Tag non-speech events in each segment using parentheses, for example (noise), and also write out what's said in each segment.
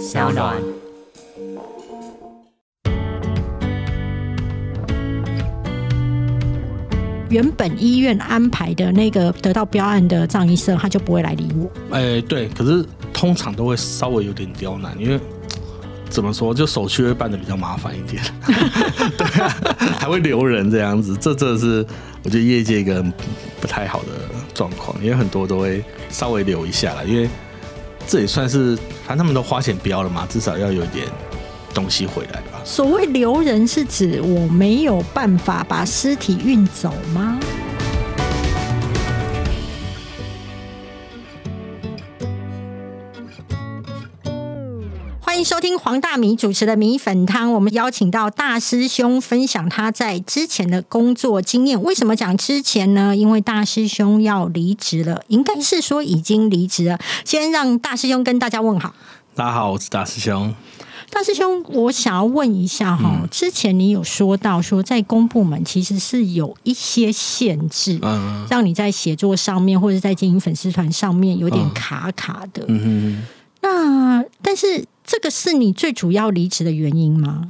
小暖。原本医院安排的那个得到标案的藏医生，他就不会来理我。哎，对，可是通常都会稍微有点刁难，因为怎么说，就手续会办的比较麻烦一点，(laughs) 对啊，还会留人这样子，这这是我觉得业界一个不太好的状况，因为很多都会稍微留一下了，因为这也算是反正他们都花钱标了嘛，至少要有点东西回来吧。所谓留人是指我没有办法把尸体运走吗？迎收听黄大米主持的米粉汤。我们邀请到大师兄分享他在之前的工作经验。为什么讲之前呢？因为大师兄要离职了，应该是说已经离职了。先让大师兄跟大家问好。大家好，我是大师兄。大师兄，我想要问一下哈，之前你有说到说在公部门其实是有一些限制，嗯，让你在写作上面或者在经营粉丝团上面有点卡卡的。嗯哼，那但是这个是你最主要离职的原因吗？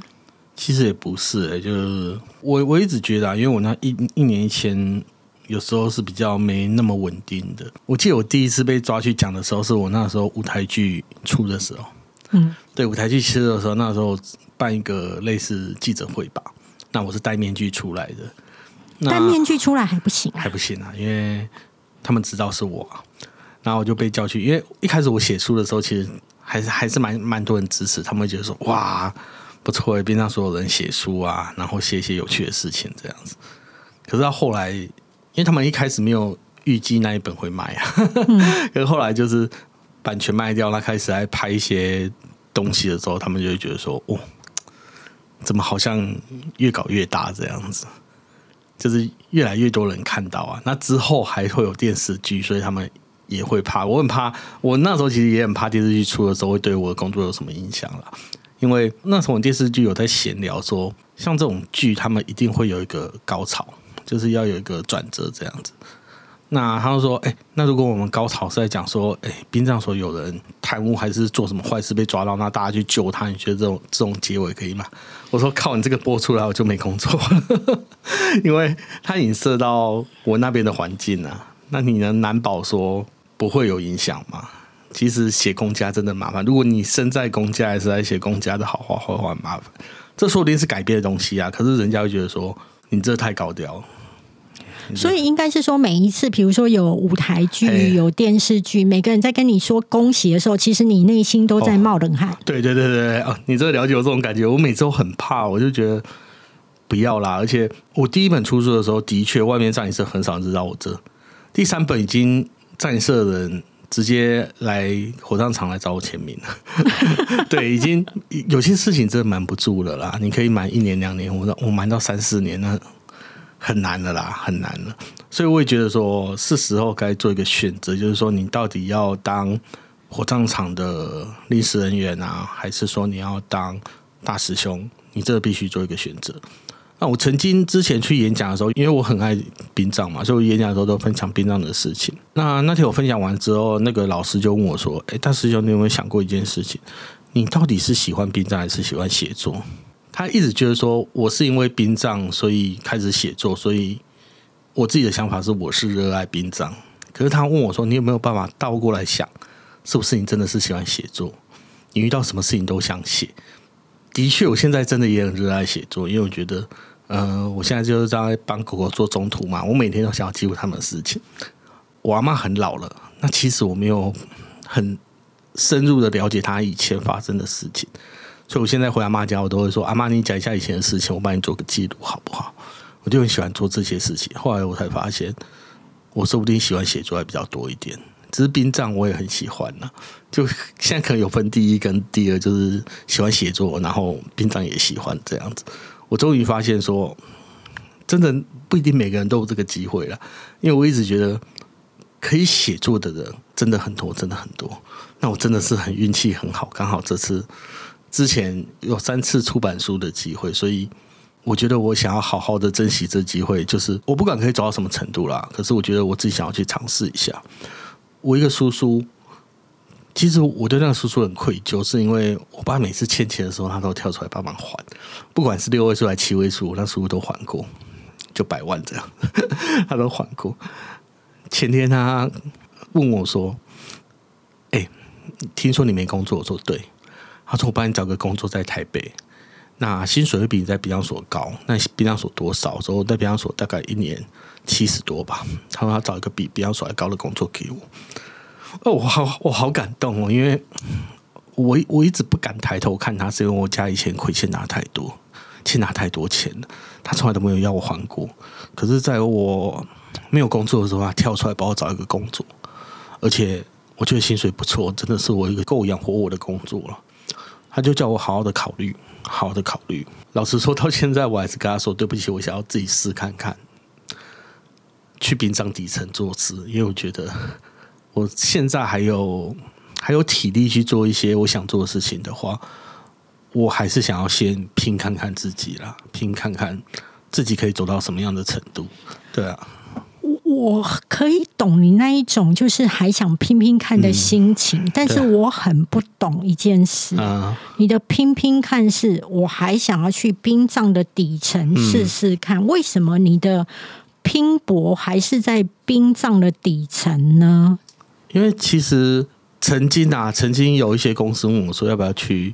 其实也不是，哎，就是我我一直觉得啊，因为我那一一年前有时候是比较没那么稳定的。我记得我第一次被抓去讲的时候，是我那时候舞台剧出的时候。嗯，对，舞台剧出的时候，那时候办一个类似记者会吧。那我是戴面具出来的，戴面具出来还不行，还不行啊，因为他们知道是我，然后我就被叫去。因为一开始我写书的时候，其实还是还是蛮蛮多人支持，他们会觉得说哇不错，边上所有人写书啊，然后写一些有趣的事情这样子。可是到后来，因为他们一开始没有预计那一本会卖啊，(laughs) 可是后来就是版权卖掉，那开始来拍一些。东西的时候，他们就会觉得说：“哦，怎么好像越搞越大这样子？就是越来越多人看到啊。那之后还会有电视剧，所以他们也会怕。我很怕，我那时候其实也很怕电视剧出的时候会对我的工作有什么影响了。因为那时候电视剧有在闲聊说，像这种剧，他们一定会有一个高潮，就是要有一个转折这样子。”那他就说：“哎，那如果我们高潮是在讲说，哎，殡葬所有人贪污还是做什么坏事被抓到，那大家去救他，你觉得这种这种结尾可以吗？”我说：“靠，你这个播出来我就没工作，(laughs) 因为它影射到我那边的环境啊。那你能难保说不会有影响吗？其实写公家真的麻烦。如果你身在公家，还是在写公家的好话坏话，麻烦。这说不定是改变的东西啊。可是人家会觉得说，你这太高调。”所以应该是说，每一次，比如说有舞台剧、有电视剧，每个人在跟你说恭喜的时候，其实你内心都在冒冷汗。(laughs) 对对对对啊！你这了解我这种感觉，我每次都很怕，我就觉得不要啦。而且我第一本出书的时候，的确外面上也是很少人知道我这。第三本已经藏影社的人直接来火葬场来找我签名。(laughs) 对，已经有些事情真的瞒不住了啦。你可以瞒一年两年，我我瞒到三四年那。很难的啦，很难了，所以我也觉得说是时候该做一个选择，就是说你到底要当火葬场的历史人员啊，还是说你要当大师兄？你这必须做一个选择。那我曾经之前去演讲的时候，因为我很爱殡葬嘛，所以我演讲的时候都分享殡葬的事情。那那天我分享完之后，那个老师就问我说：“哎，大师兄，你有没有想过一件事情？你到底是喜欢殡葬还是喜欢写作？”他一直觉得说，我是因为殡葬，所以开始写作，所以我自己的想法是，我是热爱殡葬。可是他问我说，你有没有办法倒过来想，是不是你真的是喜欢写作？你遇到什么事情都想写？的确，我现在真的也很热爱写作，因为我觉得，呃，我现在就是在帮狗狗做中途嘛，我每天都想要记录他们的事情。我阿妈很老了，那其实我没有很深入的了解他以前发生的事情。所以，我现在回阿妈家，我都会说：“阿妈，你讲一下以前的事情，我帮你做个记录，好不好？”我就很喜欢做这些事情。后来我才发现，我说不定喜欢写作还比较多一点。只是殡葬我也很喜欢呢。就现在可能有分第一跟第二，就是喜欢写作，然后殡葬也喜欢这样子。我终于发现说，真的不一定每个人都有这个机会了。因为我一直觉得可以写作的人真的很多，真的很多。那我真的是很运气很好，刚好这次。之前有三次出版书的机会，所以我觉得我想要好好的珍惜这机会。就是我不管可以走到什么程度啦，可是我觉得我自己想要去尝试一下。我一个叔叔其实我对那个叔叔很愧疚，是因为我爸每次欠钱的时候，他都跳出来帮忙还，不管是六位数还是七位数，那叔叔都还过，就百万这样，他都还过。前天他问我说：“哎，听说你没工作？”我说：“对。”他说：“我帮你找个工作在台北，那薪水会比你在槟榔所高。那槟榔所多少？说在槟榔所大概一年七十多吧。他说他找一个比槟榔所还高的工作给我。”哦，我好，我好感动哦，因为我我一直不敢抬头看他，是因为我家以前亏欠拿太多，欠拿太多钱了，他从来都没有要我还过。可是在我没有工作的时候，他跳出来帮我找一个工作，而且我觉得薪水不错，真的是我一个够养活我的工作了。他就叫我好好的考虑，好好的考虑。老实说，到现在我还是跟他说对不起，我想要自己试看看，去殡葬底层做事，因为我觉得。我现在还有还有体力去做一些我想做的事情的话，我还是想要先拼看看自己啦，拼看看自己可以走到什么样的程度。对啊，我可以懂你那一种就是还想拼拼看的心情，但是我很不懂一件事。你的拼拼看是我还想要去冰葬的底层试试看，为什么你的拼搏还是在殡葬的底层呢？因为其实曾经啊，曾经有一些公司问我说，要不要去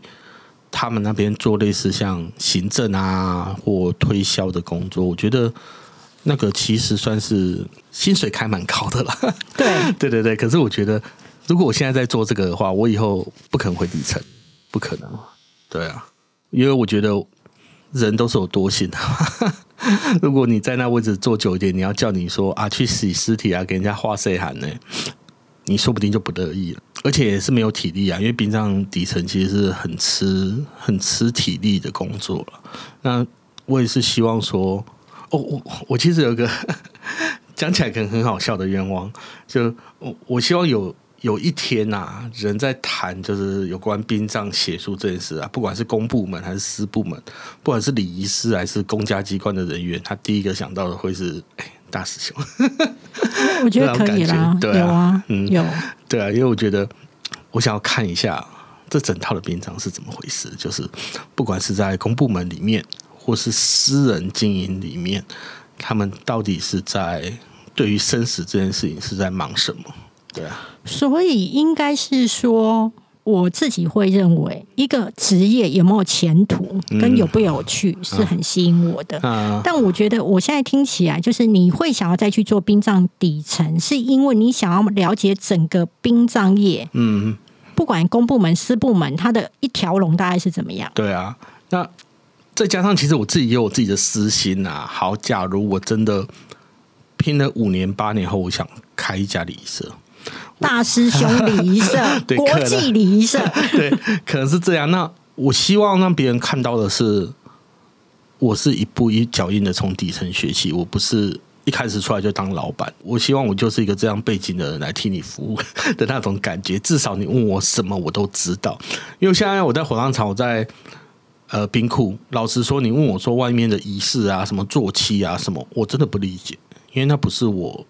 他们那边做类似像行政啊或推销的工作。我觉得那个其实算是薪水开蛮高的了。对，(laughs) 对对对。可是我觉得，如果我现在在做这个的话，我以后不可能回底层，不可能。对啊，因为我觉得人都是有多性的。(laughs) 如果你在那位置坐久一点，你要叫你说啊去洗尸体啊，给人家画岁寒呢？你说不定就不乐意了，而且也是没有体力啊，因为殡葬底层其实是很吃、很吃体力的工作。那我也是希望说，哦，我我其实有个 (laughs) 讲起来可能很好笑的愿望，就我我希望有有一天呐，人在谈就是有关殡葬写书这件事啊，不管是公部门还是私部门，不管是礼仪师还是公家机关的人员，他第一个想到的会是。大师兄，我觉得可以啦，有啊，嗯，有，对啊，因为我觉得我想要看一下这整套的殡葬是怎么回事，就是不管是在公部门里面，或是私人经营里面，他们到底是在对于生死这件事情是在忙什么？对啊，所以应该是说。我自己会认为，一个职业有没有前途，跟有不有趣是很吸引我的。但我觉得我现在听起来，就是你会想要再去做殡葬底层，是因为你想要了解整个殡葬业。嗯，不管公部门、私部门，它的一条龙大概是怎么样？对啊，那再加上其实我自己也有自己的私心啊。好，假如我真的拼了五年、八年后，我想开一家礼社。大师兄礼仪社，(laughs) 国际礼仪社，(laughs) 对，可能是这样。那我希望让别人看到的是，我是一步一脚印的从底层学习，我不是一开始出来就当老板。我希望我就是一个这样背景的人来替你服务 (laughs) 的那种感觉。至少你问我什么，我都知道。因为现在我在火葬场，我在呃冰库。老实说，你问我说外面的仪式啊，什么坐期啊，什么，我真的不理解，因为那不是我。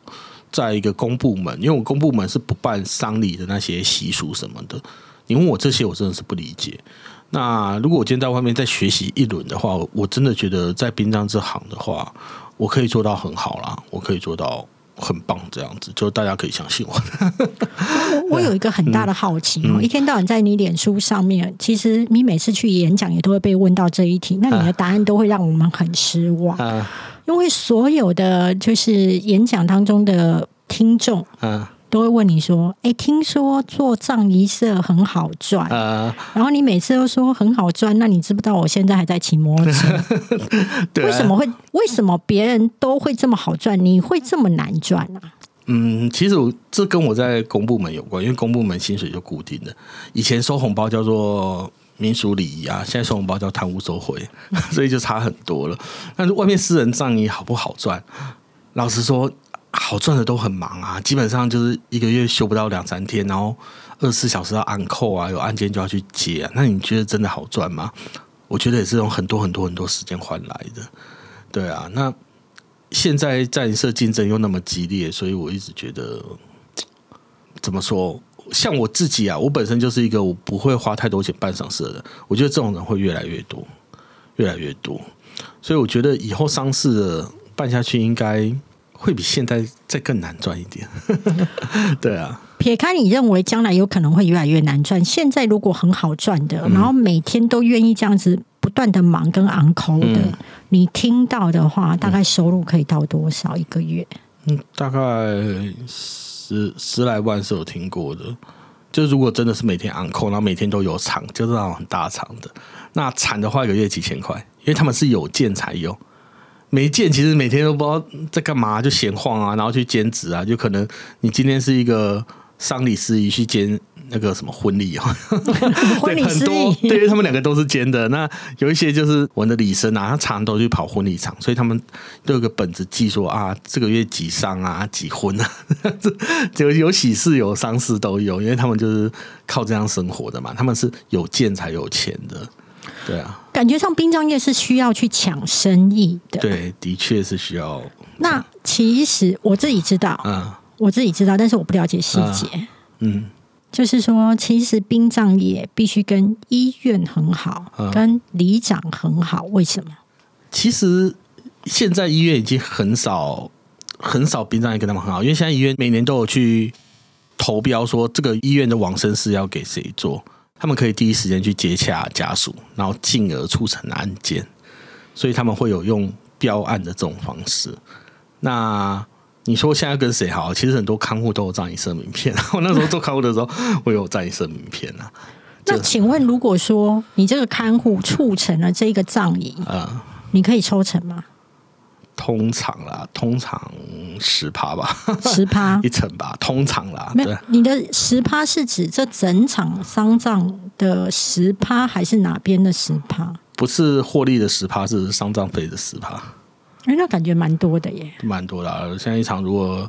在一个公部门，因为我公部门是不办丧礼的那些习俗什么的，你问我这些，我真的是不理解。那如果我今天在外面再学习一轮的话，我真的觉得在殡葬这行的话，我可以做到很好啦，我可以做到很棒，这样子，就大家可以相信我。我有一个很大的好奇哦，一天到晚在你脸书上面，其实你每次去演讲也都会被问到这一题，那你的答案都会让我们很失望。因为所有的就是演讲当中的听众，嗯，都会问你说：“哎，听说做葬仪社很好赚，啊，然后你每次都说很好赚，那你知不知道我现在还在骑摩托车？(laughs) 为什么会？为什么别人都会这么好赚，你会这么难赚呢？”嗯，其实这跟我在公部门有关，因为公部门薪水就固定的，以前收红包叫做。民俗礼仪啊，现在收红包叫贪污受贿，(laughs) 所以就差很多了。但是外面私人葬仪好不好赚？老实说，好赚的都很忙啊，基本上就是一个月休不到两三天，然后二十四小时要按扣啊，有案件就要去接。啊。那你觉得真的好赚吗？我觉得也是用很多很多很多时间换来的。对啊，那现在战社竞争又那么激烈，所以我一直觉得，怎么说？像我自己啊，我本身就是一个我不会花太多钱办丧事的人，我觉得这种人会越来越多，越来越多。所以我觉得以后丧事的办下去，应该会比现在再更难赚一点。(laughs) 对啊，撇开你认为将来有可能会越来越难赚，现在如果很好赚的，然后每天都愿意这样子不断的忙跟昂抠的，你听到的话，大概收入可以到多少一个月？嗯，大概十十来万是有听过的。就如果真的是每天昂扣，然后每天都有场，就是那种很大场的，那产的话一个月几千块，因为他们是有件才有，没件其实每天都不知道在干嘛，就闲晃啊，然后去兼职啊，就可能你今天是一个丧礼司仪去兼。那个什么婚礼啊，(laughs) 婚礼很多，对于他们两个都是兼的。那有一些就是我的礼生啊，他常都去跑婚礼场，所以他们都有个本子记说啊，这个月几丧啊，几婚啊，就 (laughs) 有喜事有丧事都有，因为他们就是靠这样生活的嘛。他们是有见才有钱的，对啊。感觉上殡葬业是需要去抢生意的，对，的确是需要。那其实我自己知道，嗯，我自己知道，但是我不了解细节，嗯。就是说，其实殡葬业必须跟医院很好，跟里长很好。为什么？其实现在医院已经很少很少殡葬业跟他们很好，因为现在医院每年都有去投标，说这个医院的往生是要给谁做，他们可以第一时间去接洽家属，然后进而促成案件，所以他们会有用标案的这种方式。那你说现在跟谁好？其实很多看护都有葬仪社名片。我那时候做看护的时候，我有葬仪社名片啊。那请问，如果说你这个看护促成了这个葬仪，啊，你可以抽成吗？通常啦，通常十趴吧，十趴 (laughs) 一层吧，通常啦。没有，你的十趴是指这整场丧葬的十趴，还是哪边的十趴？不是获利的十趴，是丧葬费的十趴。哎，那感觉蛮多的耶，蛮多的。现在一场如果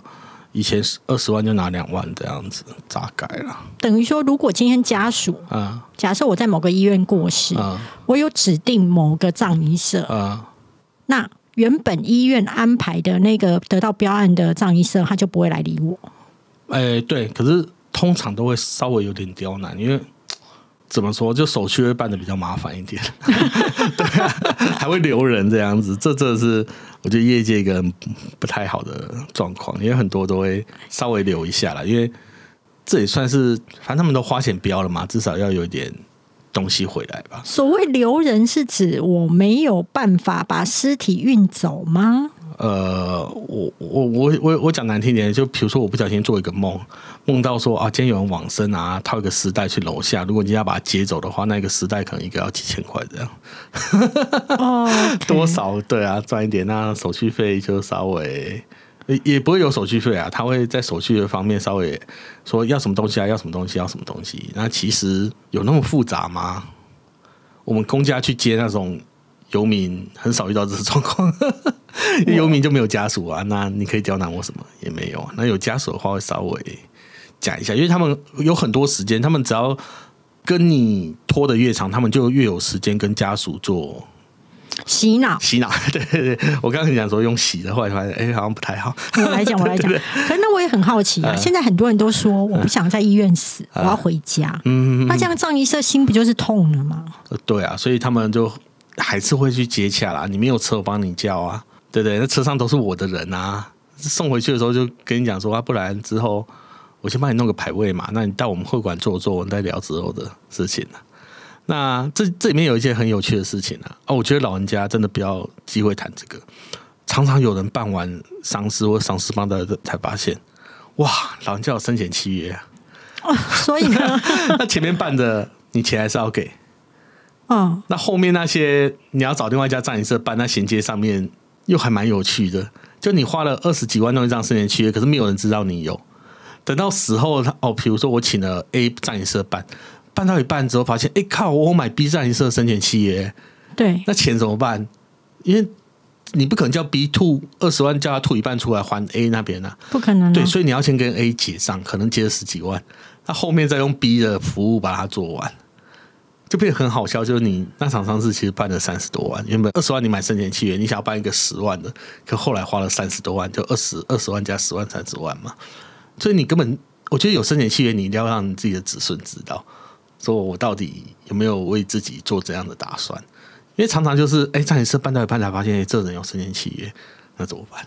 以前二十万就拿两万这样子，咋改了？等于说，如果今天家属啊，假设我在某个医院过世，我有指定某个葬仪社啊，那原本医院安排的那个得到标案的葬仪社，他就不会来理我。哎，对，可是通常都会稍微有点刁难，因为。怎么说？就手续会办的比较麻烦一点，(laughs) 对，还会留人这样子，这这是我觉得业界一个不太好的状况，因为很多都会稍微留一下啦，因为这也算是反正他们都花钱标了嘛，至少要有一点东西回来吧。所谓留人是指我没有办法把尸体运走吗？呃，我我我我我讲难听点，就比如说我不小心做一个梦，梦到说啊，今天有人往生啊，套一个丝带去楼下，如果你要把它接走的话，那个丝带可能一个要几千块这样。哦，(laughs) 多少对啊，赚一点，那手续费就稍微也不会有手续费啊，他会在手续的方面稍微说要什么东西啊，要什么东西，要什么东西。那其实有那么复杂吗？我们公家去接那种。游民很少遇到这种状况，(laughs) 游民就没有家属啊，那你可以刁难我什么也没有啊。那有家属的话会稍微讲一下，因为他们有很多时间，他们只要跟你拖的越长，他们就越有时间跟家属做洗脑。洗脑，(laughs) 对对对，我刚刚讲说用洗的，后来发现哎好像不太好。我来讲，我来讲。(laughs) 可是那我也很好奇啊，现在很多人都说我不想在医院死，我要回家。嗯，那这样葬仪社心不就是痛了吗？对啊，所以他们就。还是会去接洽啦，你没有车我帮你叫啊，对不对？那车上都是我的人啊，送回去的时候就跟你讲说啊，不然之后我先帮你弄个排位嘛，那你到我们会馆坐坐，我们再聊之后的事情那这这里面有一件很有趣的事情啊，哦，我觉得老人家真的不要机会谈这个，常常有人办完丧事或丧事帮的才发现，哇，老人家有生前契约啊，所以呢，(laughs) 那前面办的你钱还是要给。嗯，那后面那些你要找另外一家葬仪社办，那衔接上面又还蛮有趣的。就你花了二十几万弄一张生前契约，可是没有人知道你有。等到死后，他哦，比如说我请了 A 葬仪社办，办到一半之后发现，哎靠，我买 B 葬仪社生前契约，对，那钱怎么办？因为你不可能叫 B 吐二十万，叫他吐一半出来还 A 那边啊，不可能。对，所以你要先跟 A 结账，可能结了十几万，那后面再用 B 的服务把它做完。就变得很好笑，就是你那场丧事其实办了三十多万，原本二十万你买生前契约，你想要办一个十万的，可后来花了三十多万，就二十二十万加十万三十万嘛，所以你根本我觉得有生前契约，你一定要让你自己的子孙知道，说我到底有没有为自己做这样的打算。因为常常就是，哎，在你是办到一半才发现，这人有生前契约，那怎么办？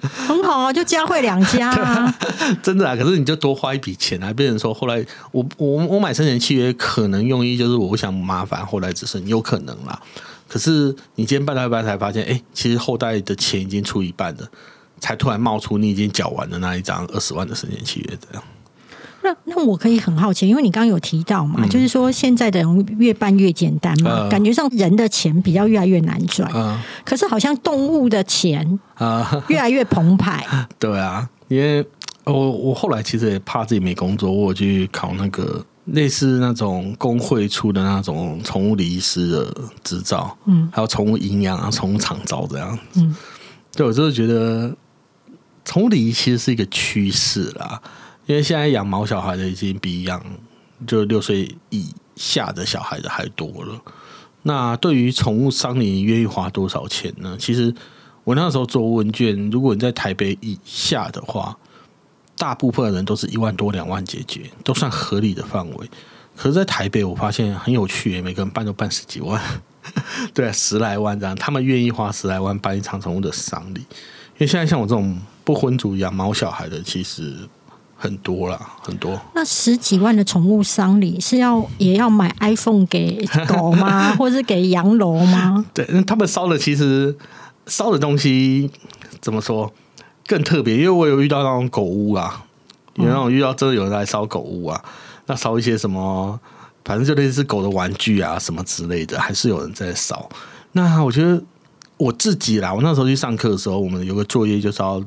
很好啊，就家会两家 (laughs) 啊。真的啊，可是你就多花一笔钱啊。别人说后来我我我买生前契约，可能用意就是我不想麻烦后来子孙，有可能啦。可是你今天办到一半才发现，哎，其实后代的钱已经出一半了，才突然冒出你已经缴完的那一张二十万的生前契约这样。那那我可以很好奇，因为你刚刚有提到嘛，就是说现在的人越办越简单嘛，感觉上人的钱比较越来越难赚，可是好像动物的钱啊越来越澎湃。(laughs) 对啊，因为我我后来其实也怕自己没工作，我去考那个类似那种工会出的那种宠物理师的执照，嗯，还有宠物营养啊、宠物厂照这样，嗯，对我就是觉得宠物理其实是一个趋势啦。因为现在养毛小孩的已经比养就六岁以下的小孩的还多了。那对于宠物商，你愿意花多少钱呢？其实我那时候做问卷，如果你在台北以下的话，大部分人都是一万多两万解决，都算合理的范围。可是，在台北我发现很有趣，每个人办都办十几万，(laughs) 对，十来万这样，他们愿意花十来万办一场宠物的丧礼。因为现在像我这种不婚族养毛小孩的，其实。很多啦，很多。那十几万的宠物丧礼是要也要买 iPhone 给狗吗？(laughs) 或者是给洋楼吗？对，他们烧的其实烧的东西怎么说更特别？因为我有遇到那种狗屋啊，有那种遇到真的有人来烧狗屋啊，那烧一些什么，反正就类似狗的玩具啊什么之类的，还是有人在烧。那我觉得我自己啦，我那时候去上课的时候，我们有个作业就是要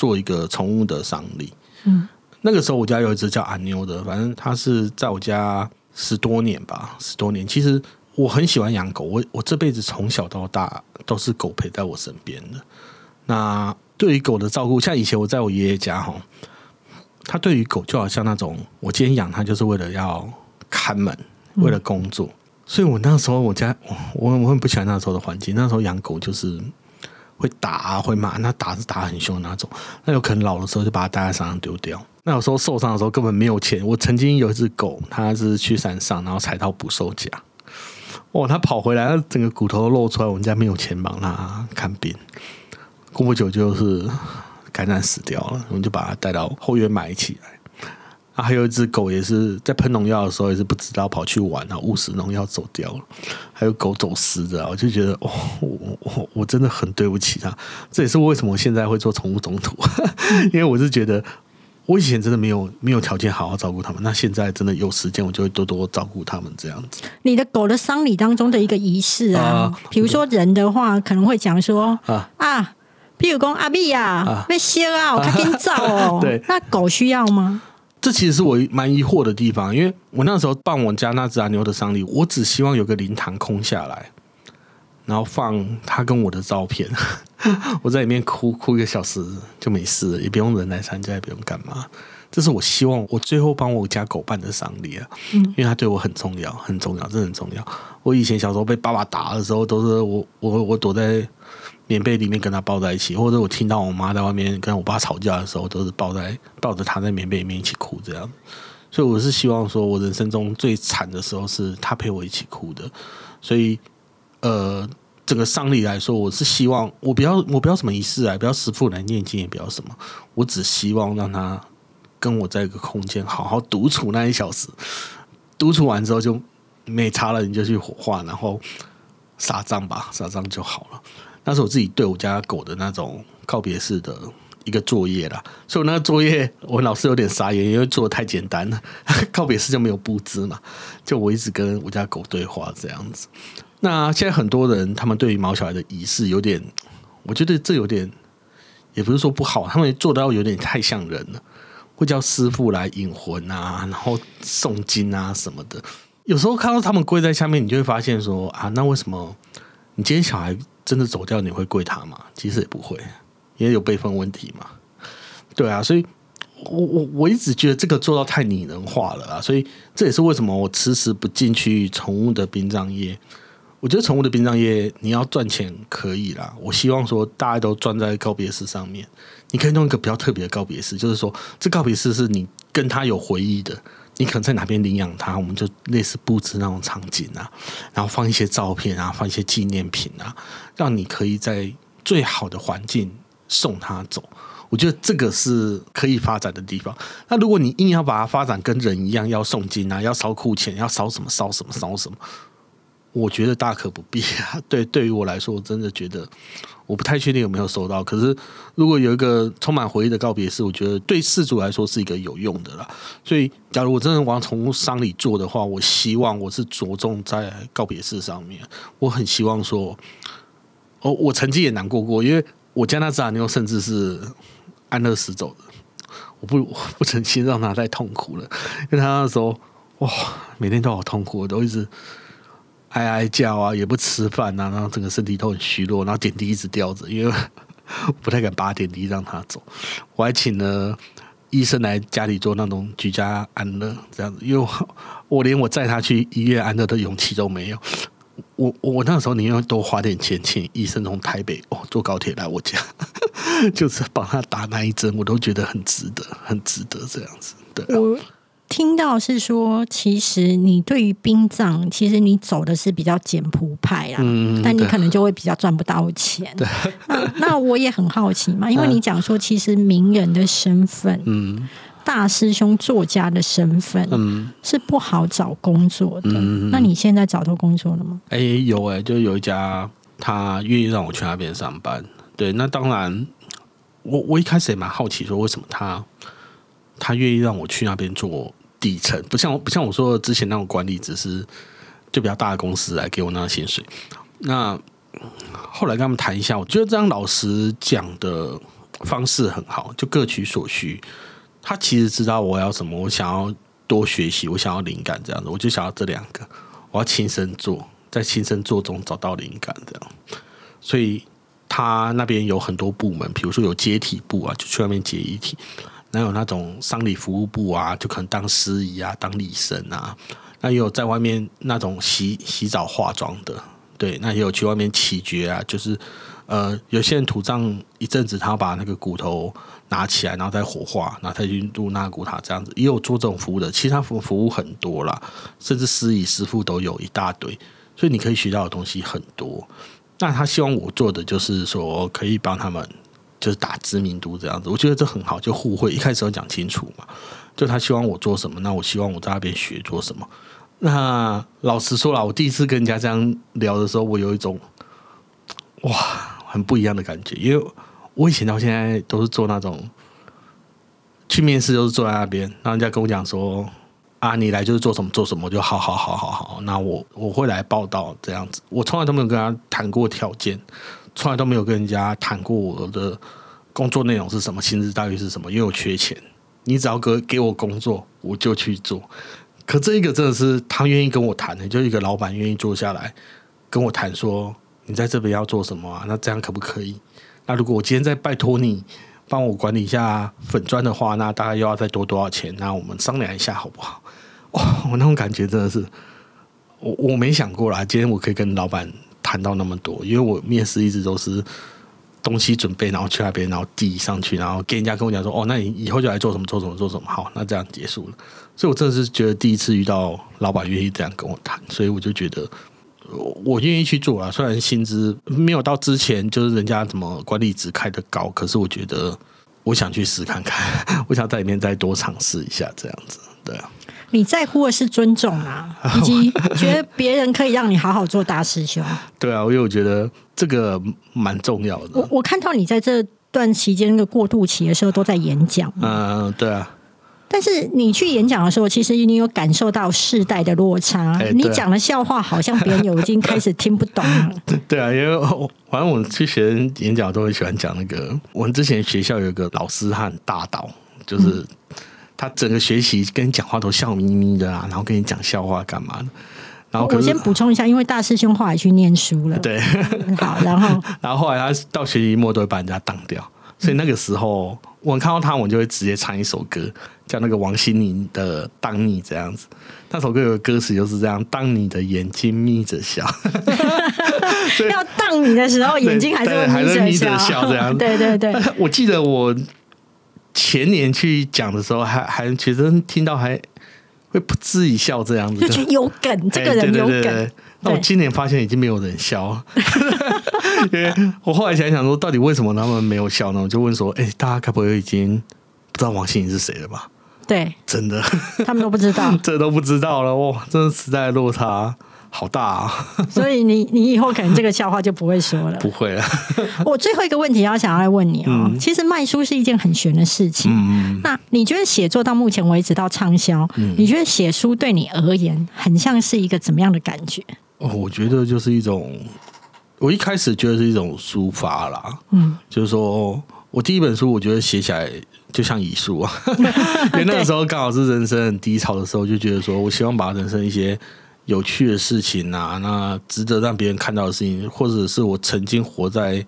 做一个宠物的丧礼，嗯。那个时候我家有一只叫阿妞的，反正它是在我家十多年吧，十多年。其实我很喜欢养狗，我我这辈子从小到大都是狗陪在我身边的。那对于狗的照顾，像以前我在我爷爷家哈，他对于狗就好像那种，我今天养它就是为了要看门，为了工作。所以我那时候我家我我很不喜欢那时候的环境，那时候养狗就是。会打啊，会骂，那打是打很凶的那种。那有可能老的时候就把它带在山上丢掉。那有时候受伤的时候根本没有钱。我曾经有一只狗，它是去山上，然后踩到捕兽夹，哇，它跑回来，整个骨头露出来。我们家没有钱帮它看病，过不久就是感染死掉了。我们就把它带到后院埋起来。还有一只狗也是在喷农药的时候，也是不知道跑去玩，然后误食农药走掉了。还有狗走失的，我就觉得，哦，我我我真的很对不起它。这也是为什么我现在会做宠物总图，因为我是觉得我以前真的没有没有条件好好照顾它们，那现在真的有时间，我就会多多照顾它们这样子。你的狗的丧礼当中的一个仪式啊，比如说人的话，可能会讲说啊啊，譬如讲阿碧呀，被歇啊，我赶紧走哦。(laughs) 对，那狗需要吗？这其实是我蛮疑惑的地方，因为我那时候办我家那只阿牛的丧礼，我只希望有个灵堂空下来，然后放他跟我的照片，我在里面哭哭一个小时就没事了，也不用人来参加，也不用干嘛。这是我希望我最后帮我家狗办的丧礼啊，因为它对我很重要，很重要，真的很重要。我以前小时候被爸爸打的时候，都是我我我躲在。棉被里面跟他抱在一起，或者我听到我妈在外面跟我爸吵架的时候，都是抱在抱着他在棉被里面一起哭这样。所以我是希望说，我人生中最惨的时候是他陪我一起哭的。所以，呃，整个丧礼来说，我是希望我不要我不要什么仪式啊，不要师傅来念经，也不要什么，我只希望让他跟我在一个空间好好独处那一小时。独处完之后就没差了，你就去火化，然后撒葬吧，撒葬就好了。那是我自己对我家狗的那种告别式的一个作业啦，所以那个作业我老师有点傻眼，因为做的太简单了，(laughs) 告别式就没有布置嘛，就我一直跟我家狗对话这样子。那现在很多人他们对于毛小孩的仪式有点，我觉得这有点也不是说不好，他们做到有点太像人了，会叫师傅来引魂啊，然后诵经啊什么的。有时候看到他们跪在下面，你就会发现说啊，那为什么你今天小孩？真的走掉你会跪他吗？其实也不会，因为有辈分问题嘛。对啊，所以我我我一直觉得这个做到太拟人化了啊，所以这也是为什么我迟迟不进去宠物的殡葬业。我觉得宠物的殡葬业你要赚钱可以啦，我希望说大家都赚在告别式上面，你可以弄一个比较特别的告别式，就是说这告别式是你跟他有回忆的，你可能在哪边领养它，我们就类似布置那种场景啊，然后放一些照片啊，放一些纪念品啊，让你可以在最好的环境送它走。我觉得这个是可以发展的地方。那如果你硬要把它发展跟人一样，要送金啊，要烧库钱，要烧什么烧什么烧什么，我觉得大可不必啊。(laughs) 对，对于我来说，我真的觉得我不太确定有没有收到。可是如果有一个充满回忆的告别式，我觉得对事主来说是一个有用的啦。所以，假如我真的往宠物商里做的话，我希望我是着重在告别式上面。我很希望说，哦，我曾经也难过过，因为我家那只阿妞甚至是。安乐死走的，我不 (laughs) 不忍心让他再痛苦了，因为他那时候哇，每天都好痛苦，都一直哀哀叫啊，也不吃饭啊，然后整个身体都很虚弱，然后点滴一直吊着，因为不太敢拔点滴让他走。我还请了医生来家里做那种居家安乐这样子，因为我连我载他去医院安乐的勇气都没有。我我那时候宁愿多花点钱请医生从台北哦坐高铁来我家，(laughs) 就是帮他打那一针，我都觉得很值得，很值得这样子。对，听到是说，其实你对于殡葬，其实你走的是比较简朴派啦，嗯，但你可能就会比较赚不到钱。那那我也很好奇嘛，因为你讲说，其实名人的身份，嗯。大师兄作家的身份，嗯，是不好找工作的。那你现在找到工作了吗？哎，有哎，就有一家他愿意让我去那边上班。对，那当然，我我一开始也蛮好奇，说为什么他他愿意让我去那边做底层，不像不像我说之前那种管理，只是就比较大的公司来给我那薪水。那后来跟他们谈一下，我觉得这样老师讲的方式很好，就各取所需。他其实知道我要什么，我想要多学习，我想要灵感这样子，我就想要这两个，我要亲身做，在亲身做中找到灵感这样。所以他那边有很多部门，比如说有接体部啊，就去外面接遗体；那有那种丧礼服务部啊，就可能当司仪啊，当礼生啊；那也有在外面那种洗洗澡化妆的，对，那也有去外面起决啊，就是呃，有些人土葬一阵子，他把那个骨头。拿起来，然后再火化，然后再去入纳骨塔，这样子也有做这种服务的。其他服服务很多啦，甚至司仪师傅都有一大堆，所以你可以学到的东西很多。那他希望我做的就是说，可以帮他们就是打知名度这样子。我觉得这很好，就互惠。一开始要讲清楚嘛，就他希望我做什么，那我希望我在那边学做什么。那老实说了，我第一次跟人家这样聊的时候，我有一种哇，很不一样的感觉，因为。我以前到现在都是做那种去面试，都是坐在那边，然后人家跟我讲说：“啊，你来就是做什么做什么，就好好好好好。”那我我会来报道这样子。我从来都没有跟他谈过条件，从来都没有跟人家谈过我的工作内容是什么，薪资待遇是什么，因为我缺钱。你只要给给我工作，我就去做。可这一个真的是他愿意跟我谈的，就一个老板愿意坐下来跟我谈说：“你在这边要做什么啊？那这样可不可以？”那如果我今天再拜托你帮我管理一下粉砖的话，那大概又要再多多少钱？那我们商量一下好不好？哦，我那种感觉真的是，我我没想过啦。今天我可以跟老板谈到那么多，因为我面试一直都是东西准备，然后去那边，然后递上去，然后给人家跟我讲说：“哦，那你以后就来做什么做什么做什么。”好，那这样结束了。所以我真的是觉得第一次遇到老板愿意这样跟我谈，所以我就觉得。我愿意去做啊，虽然薪资没有到之前就是人家怎么管理值开的高，可是我觉得我想去试看看，我想在里面再多尝试一下这样子。对啊，你在乎的是尊重啊，(laughs) 以及觉得别人可以让你好好做大师兄。对啊，因为我觉得这个蛮重要的。我我看到你在这段期间那个过渡期的时候都在演讲。嗯，对啊。但是你去演讲的时候，其实你有感受到世代的落差。你讲的笑话好像别人有已经开始听不懂了。(laughs) 对啊，因为反正我之前演讲都很喜欢讲那个。我们之前学校有一个老师，他很大导，就是他整个学习跟你讲话都笑眯眯的啊，然后跟你讲笑话干嘛的。然后我先补充一下，因为大师兄后来去念书了。对，好，然后 (laughs) 然后后来他到学期末都会把人家当掉。所以那个时候我看到他，我就会直接唱一首歌，叫那个王心凌的《当你》这样子。那首歌有个歌词就是这样：当你的眼睛眯着笑，(laughs) (laughs) 要当你的时候，眼睛还是还是眯着笑这样。对对对，我记得我前年去讲的时候，还还觉得听到还会不知一笑这样子，就觉得有梗，这个人有梗。那我今年发现已经没有人笑，因为我后来想想说，到底为什么他们没有笑呢？我就问说：“哎，大家该不会已经不知道王心凌是谁了吧？”对，真的，他们都不知道，(laughs) 这都不知道了哇！真的时代落差好大啊！(laughs) 所以你你以后可能这个笑话就不会说了，(laughs) 不会了。(laughs) 我最后一个问题要想要来问你哦，其实卖书是一件很玄的事情。嗯那你觉得写作到目前为止到畅销，你觉得写书对你而言，很像是一个怎么样的感觉？哦，我觉得就是一种，我一开始觉得是一种抒发啦。嗯，就是说我第一本书，我觉得写起来就像遗书啊，因为那个时候刚好是人生很低潮的时候，就觉得说我希望把人生一些有趣的事情啊，那值得让别人看到的事情，或者是我曾经活在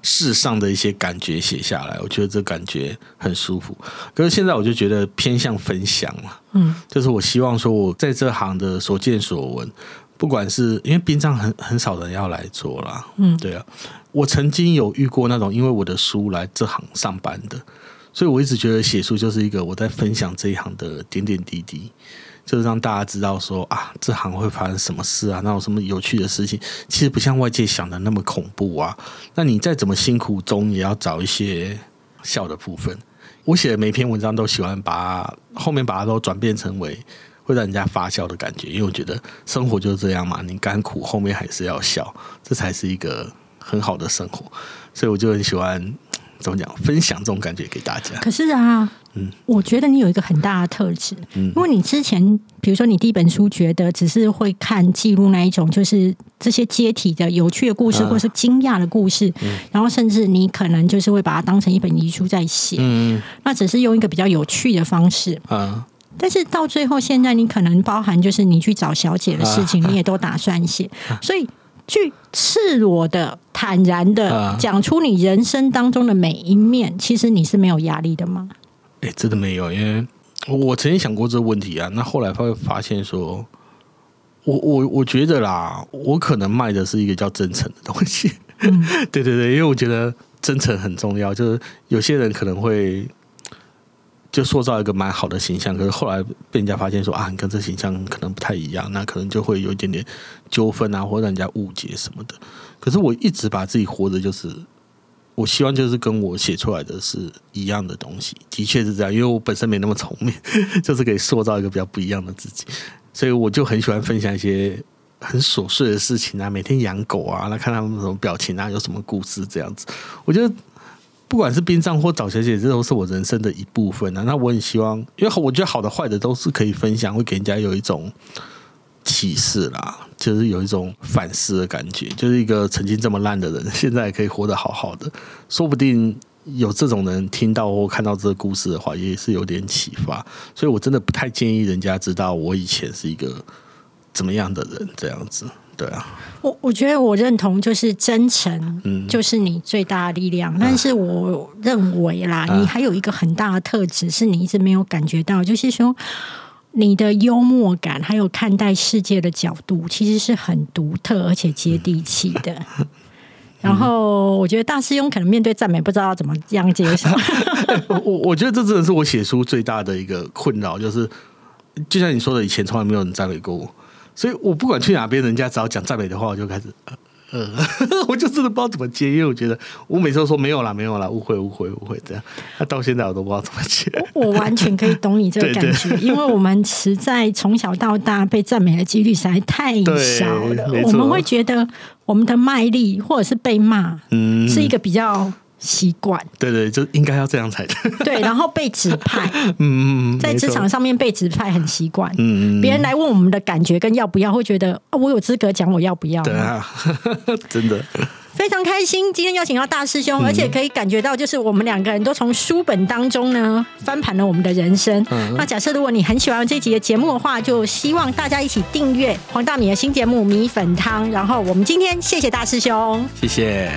世上的一些感觉写下来，我觉得这感觉很舒服。可是现在我就觉得偏向分享了，嗯，就是我希望说我在这行的所见所闻。不管是因为殡葬很很少人要来做啦，嗯，对啊，我曾经有遇过那种因为我的书来这行上班的，所以我一直觉得写书就是一个我在分享这一行的点点滴滴，就是让大家知道说啊，这行会发生什么事啊，那有什么有趣的事情，其实不像外界想的那么恐怖啊。那你再怎么辛苦中，也要找一些笑的部分。我写的每篇文章都喜欢把后面把它都转变成为。会让人家发笑的感觉，因为我觉得生活就是这样嘛，你甘苦后面还是要笑，这才是一个很好的生活。所以我就很喜欢怎么讲，分享这种感觉给大家。可是啊，嗯，我觉得你有一个很大的特质，嗯，因为你之前比如说你第一本书觉得只是会看记录那一种，就是这些接体的有趣的故事，或是惊讶的故事，然后甚至你可能就是会把它当成一本遗书在写，嗯，那只是用一个比较有趣的方式，啊。但是到最后，现在你可能包含就是你去找小姐的事情，你也都打算写，所以去赤裸的、坦然的讲出你人生当中的每一面，其实你是没有压力的吗？哎，真的没有，因为我曾经想过这个问题啊。那后来会发现说，我我我觉得啦，我可能卖的是一个叫真诚的东西。(laughs) 对对对，因为我觉得真诚很重要，就是有些人可能会。就塑造一个蛮好的形象，可是后来被人家发现说啊，你跟这形象可能不太一样，那可能就会有一点点纠纷啊，或者让人家误解什么的。可是我一直把自己活的，就是我希望就是跟我写出来的是一样的东西，的确是这样，因为我本身没那么聪明，(laughs) 就是可以塑造一个比较不一样的自己，所以我就很喜欢分享一些很琐碎的事情啊，每天养狗啊，来看他们什么表情啊，有什么故事这样子，我觉得。不管是殡葬或找小姐，这都是我人生的一部分啊。那我很希望，因为我觉得好的坏的都是可以分享，会给人家有一种启示啦，就是有一种反思的感觉。就是一个曾经这么烂的人，(laughs) 现在可以活得好好的，说不定有这种人听到或看到这个故事的话，也是有点启发。所以我真的不太建议人家知道我以前是一个怎么样的人，这样子。对啊，我我觉得我认同，就是真诚，嗯，就是你最大的力量。但是我认为啦，你还有一个很大的特质，是你一直没有感觉到，就是说你的幽默感，还有看待世界的角度，其实是很独特而且接地气的。(laughs) 然后我觉得大师兄可能面对赞美，不知道怎么样接受。(laughs) 我我觉得这真的是我写书最大的一个困扰，就是就像你说的，以前从来没有人赞美过我。所以我不管去哪边，人家只要讲赞美的话，我就开始呃，(laughs) 我就真的不知道怎么接，因为我觉得我每次都说没有啦，没有啦，误会，误会，误会，这样。那到现在我都不知道怎么接。我完全可以懂你这个 (laughs) 感觉，因为我们实在从小到大被赞美的几率实在太小了，我们会觉得我们的卖力或者是被骂，嗯，是一个比较。习惯，对对，就应该要这样才对。对，(laughs) 然后被指派，嗯，在职场上面被指派很习惯，嗯嗯，别人来问我们的感觉跟要不要，会觉得啊，我有资格讲我要不要？对啊，(laughs) 真的非常开心，今天邀请到大师兄，而且可以感觉到，就是我们两个人都从书本当中呢翻盘了我们的人生。那假设如果你很喜欢这集的节目的话，就希望大家一起订阅黄大米的新节目《米粉汤》。然后我们今天谢谢大师兄，谢谢。